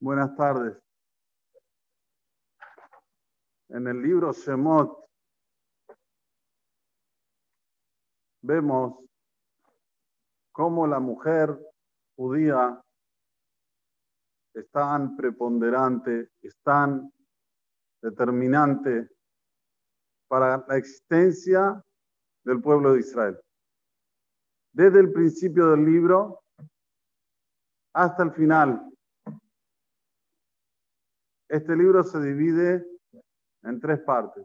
Buenas tardes. En el libro Shemot vemos cómo la mujer judía es tan preponderante, es tan determinante para la existencia del pueblo de Israel. Desde el principio del libro hasta el final. Este libro se divide en tres partes.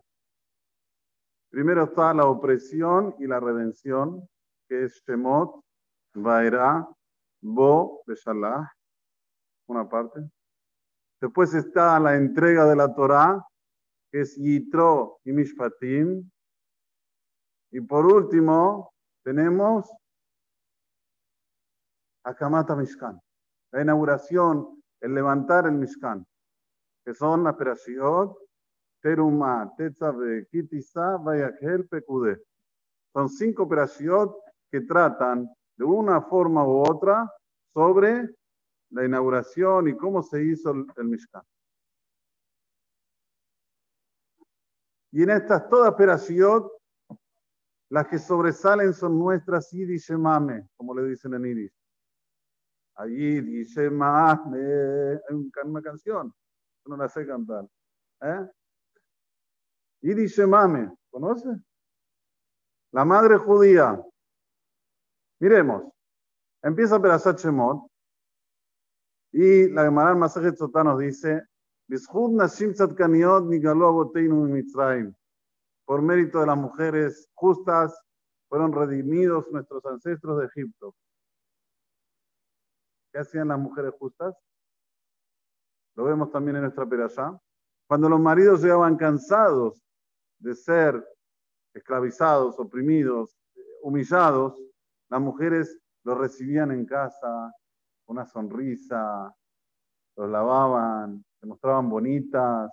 Primero está la opresión y la redención, que es Shemot, Vaera, Bo, Beshalah, una parte. Después está la entrega de la Torá, que es Yitro y Mishpatim. Y por último, tenemos Akamata Mishkan, la inauguración, el levantar el Mishkan, que son las Perashiot, Teruma, Tetzabe, Kitisa, Vayakhel, Pekude. Son cinco Perashiot que tratan de una forma u otra sobre la inauguración y cómo se hizo el, Mishkan. Y en estas todas Perashiot, las que sobresalen son nuestras Yiddish Mame, como le dicen en Yiddish. Allí dice Mame, hay una canción, no la sé cantar. ¿Eh? Yiddish Mame, ¿conoce? La madre judía. Miremos, empieza Perashat Shemot, y la Gemara Masajet Sotá nos dice, por mérito de las mujeres justas, fueron redimidos nuestros ancestros de Egipto. ¿Qué hacían las mujeres justas? Lo vemos también en nuestra perashá. Cuando los maridos llegaban cansados de ser esclavizados, oprimidos, humillados, las mujeres los recibían en casa, una sonrisa, los lavaban, se mostraban bonitas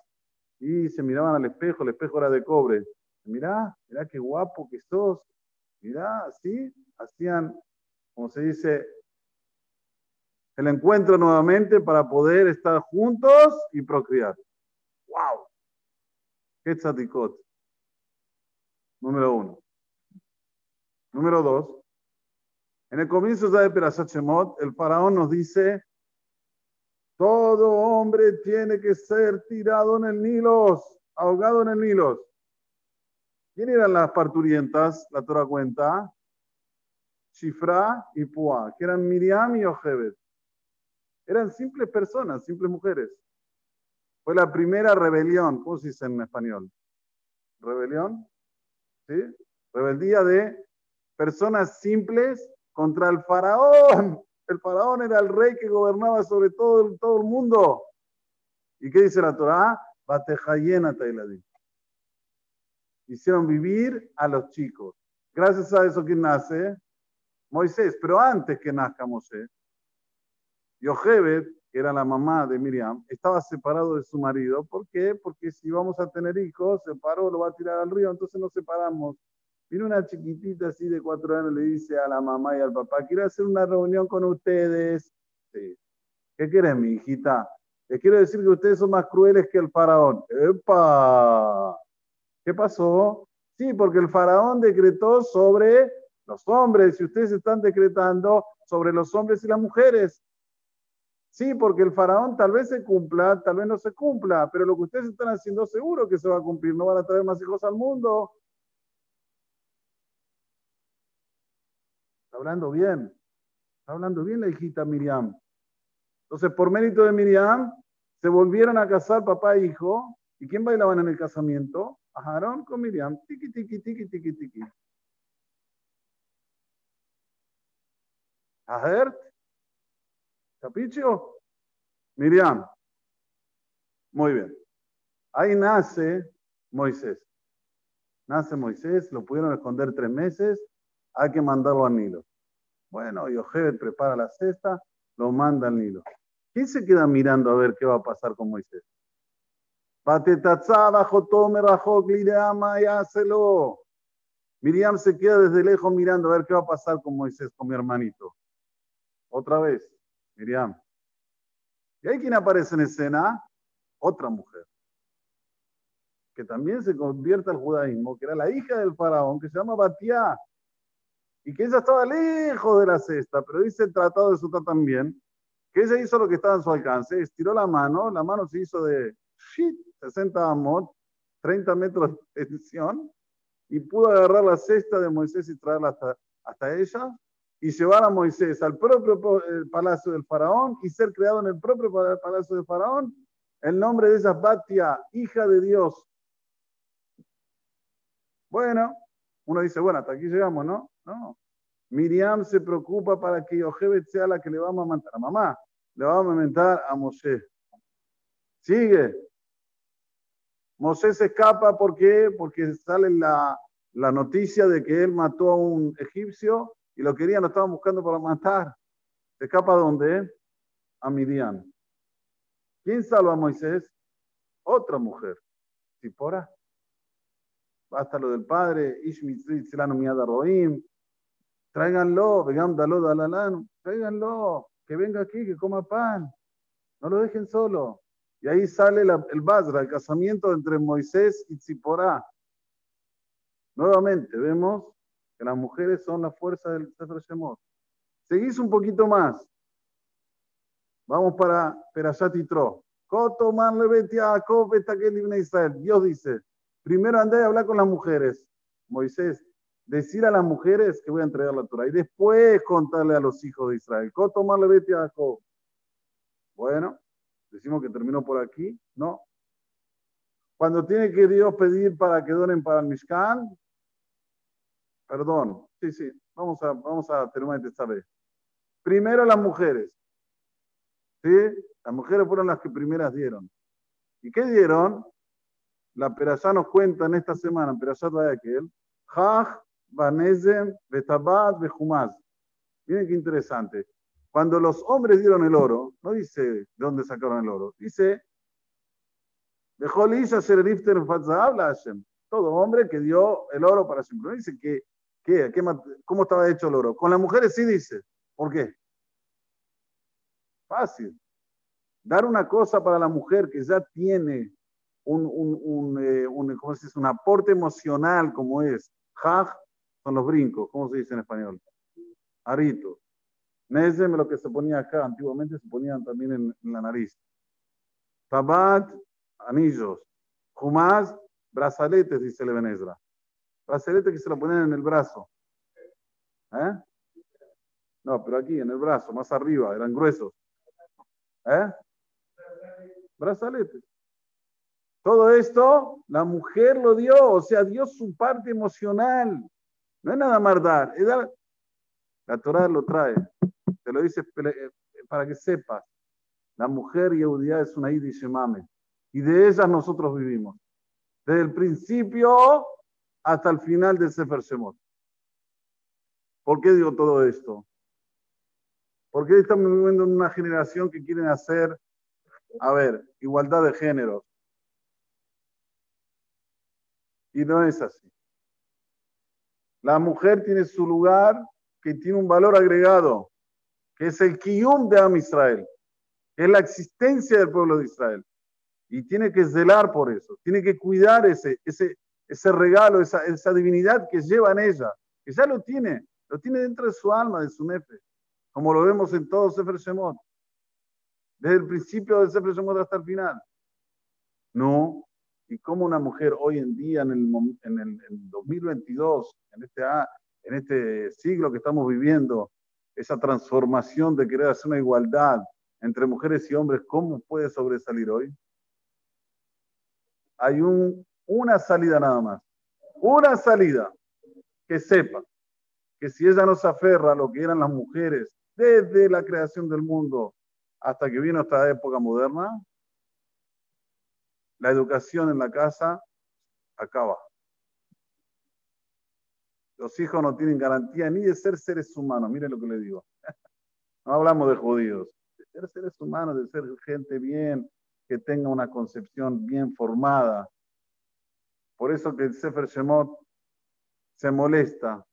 y se miraban al espejo, el espejo era de cobre. Mirá, mirá qué guapo que sos, mirá, así, hacían, como se dice, el encuentro nuevamente para poder estar juntos y procrear. ¡Wow! ¡Qué tzatikot! Número uno. Número dos, en el comienzo de Perashat el faraón nos dice, todo hombre tiene que ser tirado en el Nilo, ahogado en el Nilo. ¿Quién eran las parturientas? La Torah cuenta. Shifra y Pua, que eran Miriam y Ojebet. Eran simples personas, simples mujeres. Fue la primera rebelión, ¿cómo se dice en español? ¿Rebelión? ¿Sí? Rebeldía de personas simples contra el faraón. El faraón era el rey que gobernaba sobre todo, todo el mundo. ¿Y qué dice la Torah? Batejayena Tailadí. Hicieron vivir a los chicos. Gracias a eso, ¿quién nace? Moisés. Pero antes que nazca Moisés, Yochebed, que era la mamá de Miriam, estaba separado de su marido. ¿Por qué? Porque si vamos a tener hijos, se paró, lo va a tirar al río, entonces nos separamos. Viene una chiquitita así de cuatro años, le dice a la mamá y al papá, quiero hacer una reunión con ustedes. ¿Qué quieren, mi hijita? Les quiero decir que ustedes son más crueles que el faraón. ¡Epa! ¿Qué pasó? Sí, porque el faraón decretó sobre los hombres y ustedes están decretando sobre los hombres y las mujeres. Sí, porque el faraón tal vez se cumpla, tal vez no se cumpla, pero lo que ustedes están haciendo seguro que se va a cumplir. No van a traer más hijos al mundo. hablando bien. Está hablando bien la hijita Miriam. Entonces, por mérito de Miriam, se volvieron a casar papá e hijo. ¿Y quién bailaban en el casamiento? A con Miriam. Tiki, tiki, tiki, tiki, tiki. Ahert. ¿Capicho? Miriam. Muy bien. Ahí nace Moisés. Nace Moisés, lo pudieron esconder tres meses hay que mandarlo al Nilo. Bueno, Yochebed prepara la cesta, lo manda al Nilo. ¿Quién se queda mirando a ver qué va a pasar con Moisés? Miriam se queda desde lejos mirando a ver qué va a pasar con Moisés, con mi hermanito. otra vez, Miriam. ¿Y hay quien aparece en escena? Otra mujer, que también se convierte al judaísmo, que era la hija del faraón, que se llama Batiá, y que ella estaba lejos de la cesta, pero dice el tratado de Sotá también, que ella hizo lo que estaba en su alcance, estiró la mano, la mano se hizo de 60 amot, 30 metros de extensión, y pudo agarrar la cesta de Moisés y traerla hasta ella, y llevar a Moisés al propio palacio del faraón y ser creado en el propio palacio del faraón. El nombre de ella es Batia, hija de Dios. Bueno, uno dice, bueno, hasta aquí llegamos, ¿no? No. Miriam se preocupa para que Yochebet sea la que le va a amamantar a mamá, le va a amamantar a Moshe. Sigue. Mosé se escapa, ¿por qué? Porque sale la, la noticia de que él mató a un egipcio y lo querían, lo estaban buscando para matar. ¿Se escapa a dónde? A Midian. ¿Quién salva a Moisés? Otra mujer. Sipora. Basta lo del padre, Roim. Tráiganlo, vengan, dalo, dalalán. Tráiganlo, que venga aquí, que coma pan. No lo dejen solo. Y ahí sale el Basra, el casamiento entre Moisés y Tzipora. Nuevamente vemos que las mujeres son la fuerza del Sefer Shemot. Seguís un poquito más. Vamos para Perashat Yitro. Dios dice, primero andé a hablar con las mujeres. Moisés, decir a las mujeres que voy a entregar la Torah y después contarle a los hijos de Israel. Bueno, decimos que terminó por aquí. No. Cuando tiene que Dios pedir para que donen para el Mishkan, Perdón, sí, sí, vamos a, vamos a terminar esta vez. Primero las mujeres. ¿Sí? Las mujeres fueron las que primeras dieron. ¿Y qué dieron? La Perashá nos cuenta en esta semana, en Perashá de aquel, Haj, Banezem, Betabat, Bejumaz. Miren qué interesante. Cuando los hombres dieron el oro, no dice de dónde sacaron el oro, dice, habla Hashem. Todo hombre que dio el oro para siempre. No dice que ¿Qué? ¿Cómo estaba hecho el oro? Con las mujeres sí dice. ¿Por qué? Fácil. Dar una cosa para la mujer que ya tiene un, un, un, eh, un, un aporte emocional como es. Haj son los brincos. ¿Cómo se dice en español? Arito. Nezem, lo que se ponía acá, antiguamente se ponían también en, la nariz. Tabat, anillos. Jumaz, brazaletes, dice Levenezra brazalete que se lo ponen en el brazo. ¿Eh? No, pero aquí, en el brazo, más arriba, eran gruesos. ¿Eh? Brazaletes. Todo esto, la mujer lo dio, o sea, dio su parte emocional. No es nada más dar, La Torah lo trae, te lo dice eh, para que sepas. La mujer Yehudía es una mame y de ellas nosotros vivimos. Desde el principio hasta el final del Sefer Shemot. ¿Por qué digo todo esto? Porque estamos viviendo en una generación que quieren hacer, a ver, igualdad de géneros. Y no es así. La mujer tiene su lugar que tiene un valor agregado, que es el kiyum de Am Israel, que es la existencia del pueblo de Israel. Y tiene que zelar por eso, tiene que cuidar ese, ese, ese regalo, esa, esa divinidad que lleva en ella, que ya lo tiene, lo tiene dentro de su alma, de su nefe, como lo vemos en todo Sefer Shemot, desde el principio del Sefer Shemot hasta el final. No, y como una mujer hoy en día, en el, en el, 2022, en este, en este siglo que estamos viviendo, esa transformación de querer hacer una igualdad entre mujeres y hombres, ¿cómo puede sobresalir hoy? Hay un una salida nada más. Una salida. Que sepa que si ella no se aferra a lo que eran las mujeres desde la creación del mundo hasta que vino esta época moderna, la educación en la casa acaba. Los hijos no tienen garantía ni de ser seres humanos, miren lo que le digo. No hablamos de judíos, de ser seres humanos, de ser gente bien, que tenga una concepción bien formada, por eso que el Sefer Shemot se molesta,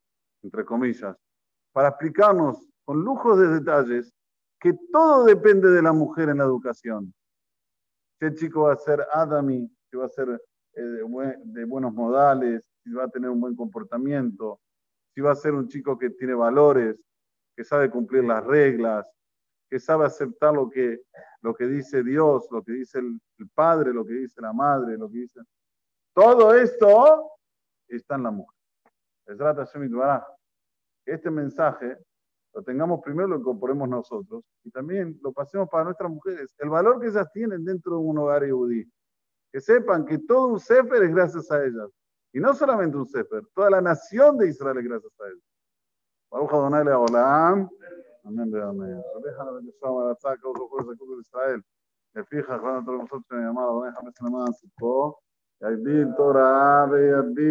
entre comillas, para explicarnos con lujos de detalles que todo depende de la mujer en la educación. El chico va a ser Adami, si va a ser eh, de, buenos modales, si va a tener un buen comportamiento, si va a ser un chico que tiene valores, que sabe cumplir las reglas, que sabe aceptar lo que, lo que dice Dios, lo que dice el, padre, lo que dice la madre, lo que dice... Todo esto está en la mujer. Es que este mensaje lo tengamos primero, lo incorporemos nosotros y también lo pasemos para nuestras mujeres. El valor que ellas tienen dentro de un hogar yudí. Que sepan que todo un sefer es gracias a ellas. Y no solamente un sefer, toda la nación de Israel es gracias a ellas. Baruch Adonai Leolam. Amén, amén. Deja la bendición a la saca, otro juez de Israel. Me fija cuando nosotros llamamos, Adonai Jamés Namán, Sipó. יגדיל תורה ויגדיל